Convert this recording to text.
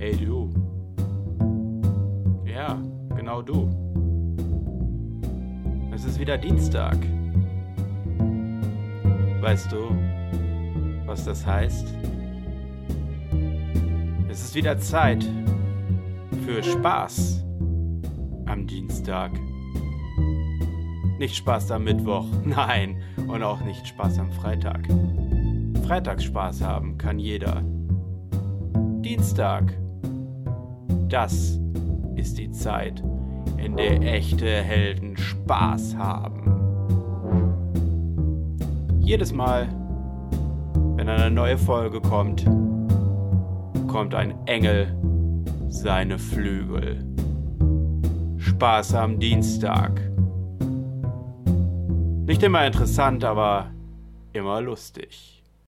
Hey du. Ja, genau du. Es ist wieder Dienstag. Weißt du, was das heißt? Es ist wieder Zeit für Spaß am Dienstag. Nicht Spaß am Mittwoch, nein, und auch nicht Spaß am Freitag. Freitagsspaß haben kann jeder. Dienstag. Das ist die Zeit, in der echte Helden Spaß haben. Jedes Mal, wenn eine neue Folge kommt, kommt ein Engel seine Flügel. Spaß am Dienstag. Nicht immer interessant, aber immer lustig.